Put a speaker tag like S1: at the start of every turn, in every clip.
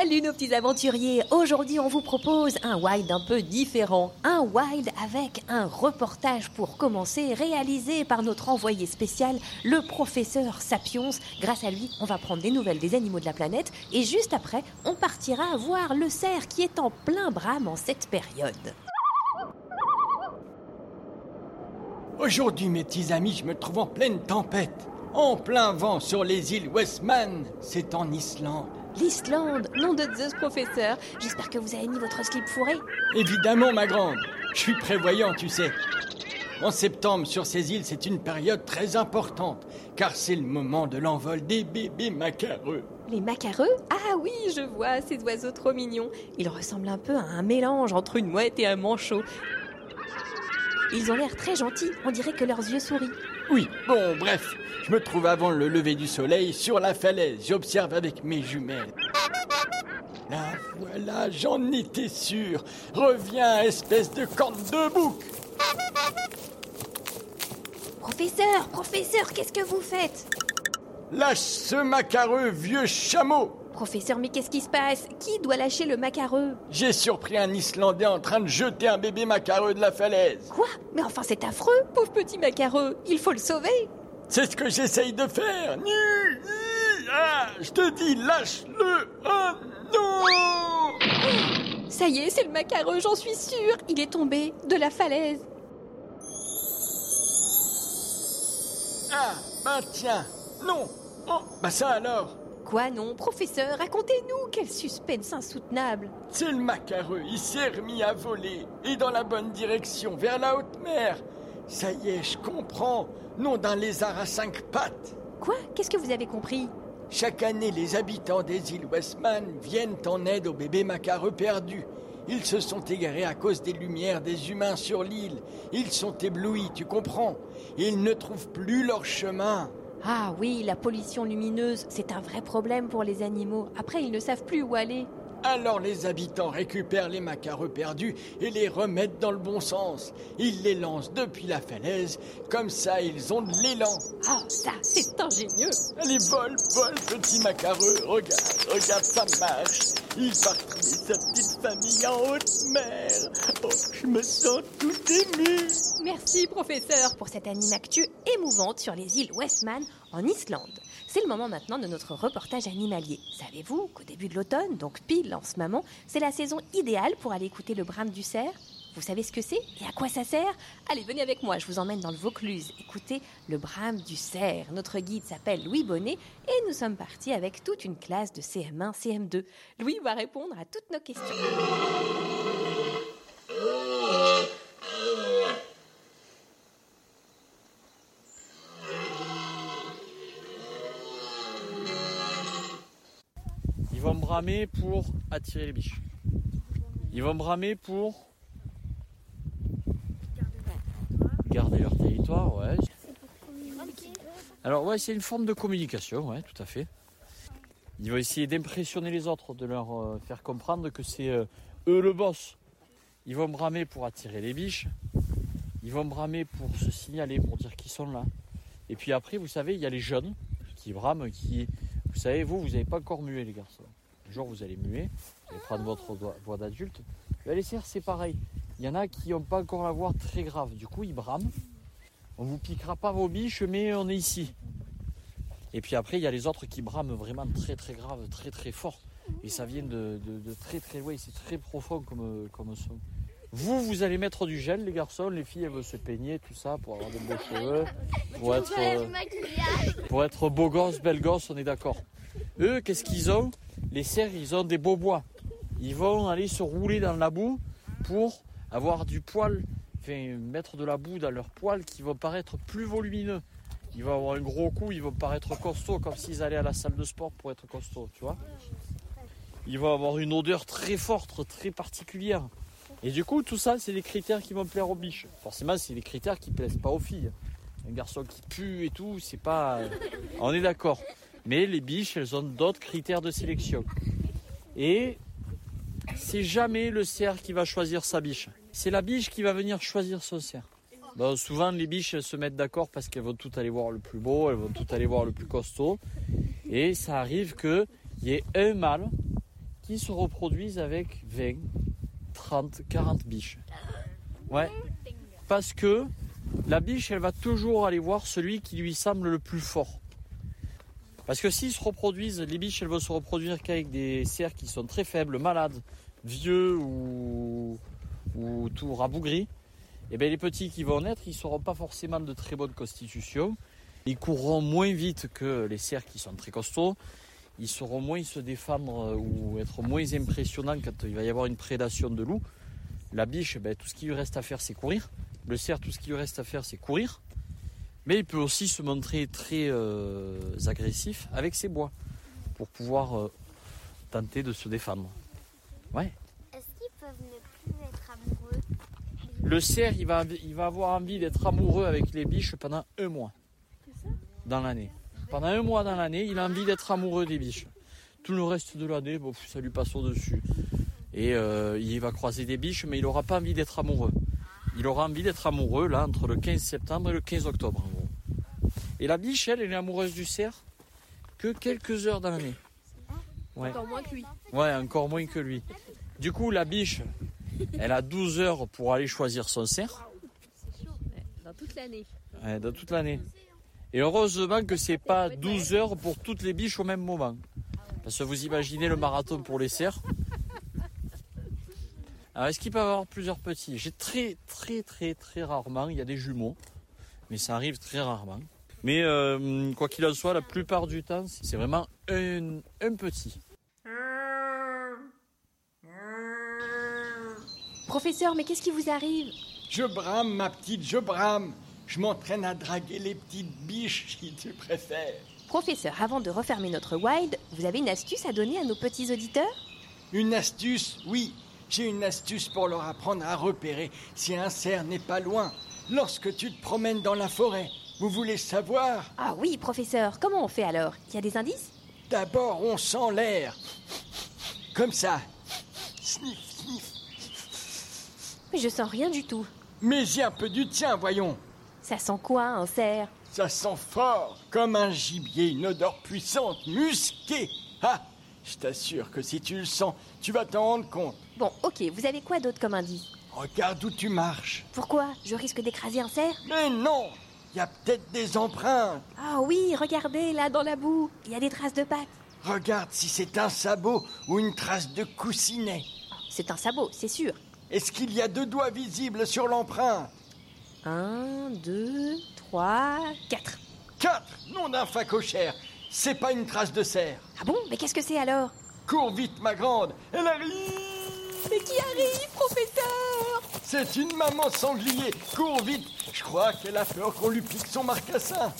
S1: Salut nos petits aventuriers Aujourd'hui on vous propose un wild un peu différent. Un wild avec un reportage pour commencer réalisé par notre envoyé spécial, le professeur Sapiens. Grâce à lui, on va prendre des nouvelles des animaux de la planète et juste après, on partira voir le cerf qui est en plein brame en cette période.
S2: Aujourd'hui, mes petits amis, je me trouve en pleine tempête. En plein vent sur les îles Westman. C'est en Islande.
S1: L'Islande, nom de Zeus professeur. J'espère que vous avez mis votre slip fourré.
S2: Évidemment, ma grande. Je suis prévoyant, tu sais. En septembre, sur ces îles, c'est une période très importante, car c'est le moment de l'envol des bébés macareux.
S1: Les macareux? Ah oui, je vois, ces oiseaux trop mignons. Ils ressemblent un peu à un mélange entre une mouette et un manchot. Ils ont l'air très gentils, on dirait que leurs yeux sourient.
S2: Oui, bon, bref, je me trouve avant le lever du soleil sur la falaise. J'observe avec mes jumelles. Là, voilà, j'en étais sûr. Reviens, espèce de corne de bouc.
S1: Professeur, professeur, qu'est-ce que vous faites?
S2: Lâche ce macareux, vieux chameau.
S1: Professeur, mais qu'est-ce qui se passe? Qui doit lâcher le macareux?
S2: J'ai surpris un Islandais en train de jeter un bébé macareux de la falaise.
S1: Quoi? Mais enfin, c'est affreux, pauvre petit macareux. Il faut le sauver.
S2: C'est ce que j'essaye de faire. Nu, ah, je te dis, lâche-le. Oh non
S1: Ça y est, c'est le macareux, j'en suis sûre. Il est tombé de la falaise.
S2: Ah, ben tiens. Non. Oh, bah ça alors.
S1: Quoi non Professeur, racontez-nous Quel suspense insoutenable
S2: C'est le macareux, il s'est remis à voler, et dans la bonne direction, vers la haute mer. Ça y est, je comprends. Non d'un lézard à cinq pattes.
S1: Quoi? Qu'est-ce que vous avez compris?
S2: Chaque année, les habitants des îles Westman viennent en aide aux bébés macareux perdus. Ils se sont égarés à cause des lumières des humains sur l'île. Ils sont éblouis, tu comprends Ils ne trouvent plus leur chemin.
S1: Ah oui, la pollution lumineuse, c'est un vrai problème pour les animaux. Après, ils ne savent plus où aller.
S2: Alors les habitants récupèrent les macareux perdus et les remettent dans le bon sens. Ils les lancent depuis la falaise, comme ça ils ont de l'élan.
S1: Ah, ça, c'est ingénieux
S2: Allez, vole, vole, petit macareux, regarde, regarde, ça marche. Il part trouver sa petite famille en haute mer. Oh, je me sens tout ému.
S1: Merci, professeur, pour cette animactu émouvante sur les îles Westman en Islande. C'est le moment maintenant de notre reportage animalier. Savez-vous qu'au début de l'automne, donc pile en ce moment, c'est la saison idéale pour aller écouter le brame du cerf? Vous savez ce que c'est et à quoi ça sert? Allez, venez avec moi, je vous emmène dans le Vaucluse. Écoutez le brame du cerf. Notre guide s'appelle Louis Bonnet et nous sommes partis avec toute une classe de CM1, CM2. Louis va répondre à toutes nos questions.
S3: Pour attirer les biches. Ils vont bramer pour garder leur territoire, ouais. Alors ouais, c'est une forme de communication, ouais, tout à fait. Ils vont essayer d'impressionner les autres, de leur euh, faire comprendre que c'est euh, eux le boss. Ils vont bramer pour attirer les biches Ils vont bramer pour se signaler, pour dire qu'ils sont là. Et puis après, vous savez, il y a les jeunes qui brament, qui... Vous savez, vous, vous n'avez pas encore mué, les garçons. Un jour, vous allez muer, vous allez prendre votre voix d'adulte. Les cerfs, c'est pareil. Il y en a qui n'ont pas encore la voix très grave. Du coup, ils brament. On vous piquera pas vos biches, mais on est ici. Et puis après, il y a les autres qui brament vraiment très très grave, très très fort. Et ça vient de, très très loin, c'est très profond comme, comme son. Vous, vous allez mettre du gel, les garçons. Les filles, elles veulent se peigner, tout ça, pour avoir de beaux cheveux. Pour être, euh, pour être beau gosse, belle gosse, on est d'accord. Eux, qu'est-ce qu'ils ont? Les cerfs, ils ont des beaux bois. Ils vont aller se rouler dans la boue pour avoir du poil, enfin, mettre de la boue dans leur poil qui va paraître plus volumineux. Ils vont avoir un gros coup, ils vont paraître costauds, comme s'ils allaient à la salle de sport pour être costauds, tu vois. Ils vont avoir une odeur très forte, très particulière. Et du coup, tout ça, c'est des critères qui vont plaire aux biches. Forcément, c'est des critères qui plaisent pas aux filles. Un garçon qui pue et tout, c'est pas. On est d'accord. Mais les biches, elles ont d'autres critères de sélection. Et c'est jamais le cerf qui va choisir sa biche. C'est la biche qui va venir choisir son cerf. souvent, les biches, elles se mettent d'accord parce qu'elles vont tout aller voir le plus beau, elles vont tout aller voir le plus costaud. Et ça arrive qu'il y ait un mâle qui se reproduise avec 20, 30, 40 biches. Ouais. Parce que la biche, elle va toujours aller voir celui qui lui semble le plus fort. Parce que s'ils se reproduisent, les biches, elles vont se reproduire qu'avec des cerfs qui sont très faibles, malades, vieux ou, ou tout rabougris. Et eh bien les petits qui vont naître, ils ne seront pas forcément de très bonne constitution. Ils courront moins vite que les cerfs qui sont très costauds. Ils sauront moins se défendre ou être moins impressionnants quand il va y avoir une prédation de loup. La biche, ben, tout ce qui lui reste à faire, c'est courir. Le cerf, tout ce qui lui reste à faire, c'est courir. Mais il peut aussi se montrer très euh, agressif avec ses bois pour pouvoir euh, tenter de se défendre. Ouais.
S4: Est-ce qu'ils peuvent ne plus être amoureux?
S3: Le cerf, il va, il va avoir envie d'être amoureux avec les biches pendant un mois dans l'année. Pendant un mois dans l'année, il a envie d'être amoureux des biches. Tout le reste de l'année, bon, ça lui passe au-dessus. Et euh, il va croiser des biches, mais il n'aura pas envie d'être amoureux. Il aura envie d'être amoureux là entre le 15 septembre et le 15 octobre en gros. Et la biche, elle, elle est amoureuse du cerf que quelques heures dans l'année.
S5: Ouais. Encore moins que lui.
S3: Ouais, encore moins que lui. Du coup, la biche, elle a 12 heures pour aller choisir son cerf.
S5: Dans toute l'année.
S3: Ouais, dans toute l'année. Et heureusement que c'est pas 12 heures pour toutes les biches au même moment. Parce que vous imaginez le marathon pour les cerfs. Alors, est-ce qu'il peut y avoir plusieurs petits? J'ai très, très, très, très rarement, il y a des jumeaux. Mais ça arrive très rarement. Mais euh, quoi qu'il en soit, la plupart du temps, c'est vraiment un, un petit.
S5: Professeur, mais qu'est-ce qui vous arrive?
S2: Je brame, ma petite, je brame. Je m'entraîne à draguer les petites biches, si tu préfères.
S5: Professeur, avant de refermer notre wild, vous avez une astuce à donner à nos petits auditeurs?
S2: Une astuce, oui. J'ai une astuce pour leur apprendre à repérer si un cerf n'est pas loin. Lorsque tu te promènes dans la forêt, vous voulez savoir?
S5: Ah oui, professeur, comment on fait alors? Il y a des indices?
S2: D'abord, on sent l'air. Comme ça. Sniff, sniff.
S5: Mais je sens rien du tout.
S2: Mais j'ai un peu du tien, voyons.
S5: Ça sent quoi, un cerf?
S2: Ça sent fort, comme un gibier, une odeur puissante, musquée. Ah Je t'assure que si tu le sens, tu vas t'en rendre compte.
S5: Bon, ok, vous avez quoi d'autre comme indice?
S2: Regarde où tu marches.
S5: Pourquoi? Je risque d'écraser un cerf?
S2: Mais non Il y a peut-être des empreintes.
S5: Ah oui, regardez, là, dans la boue, il y a des traces de pattes.
S2: Regarde si c'est un sabot ou une trace de coussinet.
S5: C'est un sabot, c'est sûr.
S2: Est-ce qu'il y a deux doigts visibles sur l'empreinte?
S5: Un, deux, trois, quatre.
S2: Quatre Non d'un facochère C'est pas une trace de cerf
S5: Ah bon? Mais qu'est-ce que c'est alors?
S2: Cours vite, ma grande. Elle arrive.
S5: Mais qui arrive, professeur?
S2: C'est une maman sanglier. Cours vite. Je crois qu'elle a peur qu'on lui pique son marcassin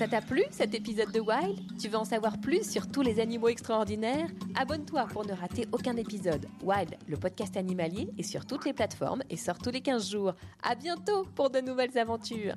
S5: Ça t'a plu cet épisode de Wild? Tu veux en savoir plus sur tous les animaux extraordinaires? Abonne-toi pour ne rater aucun épisode. Wild, le podcast animalier, est sur toutes les plateformes et sort tous les 15 jours. À bientôt pour de nouvelles aventures.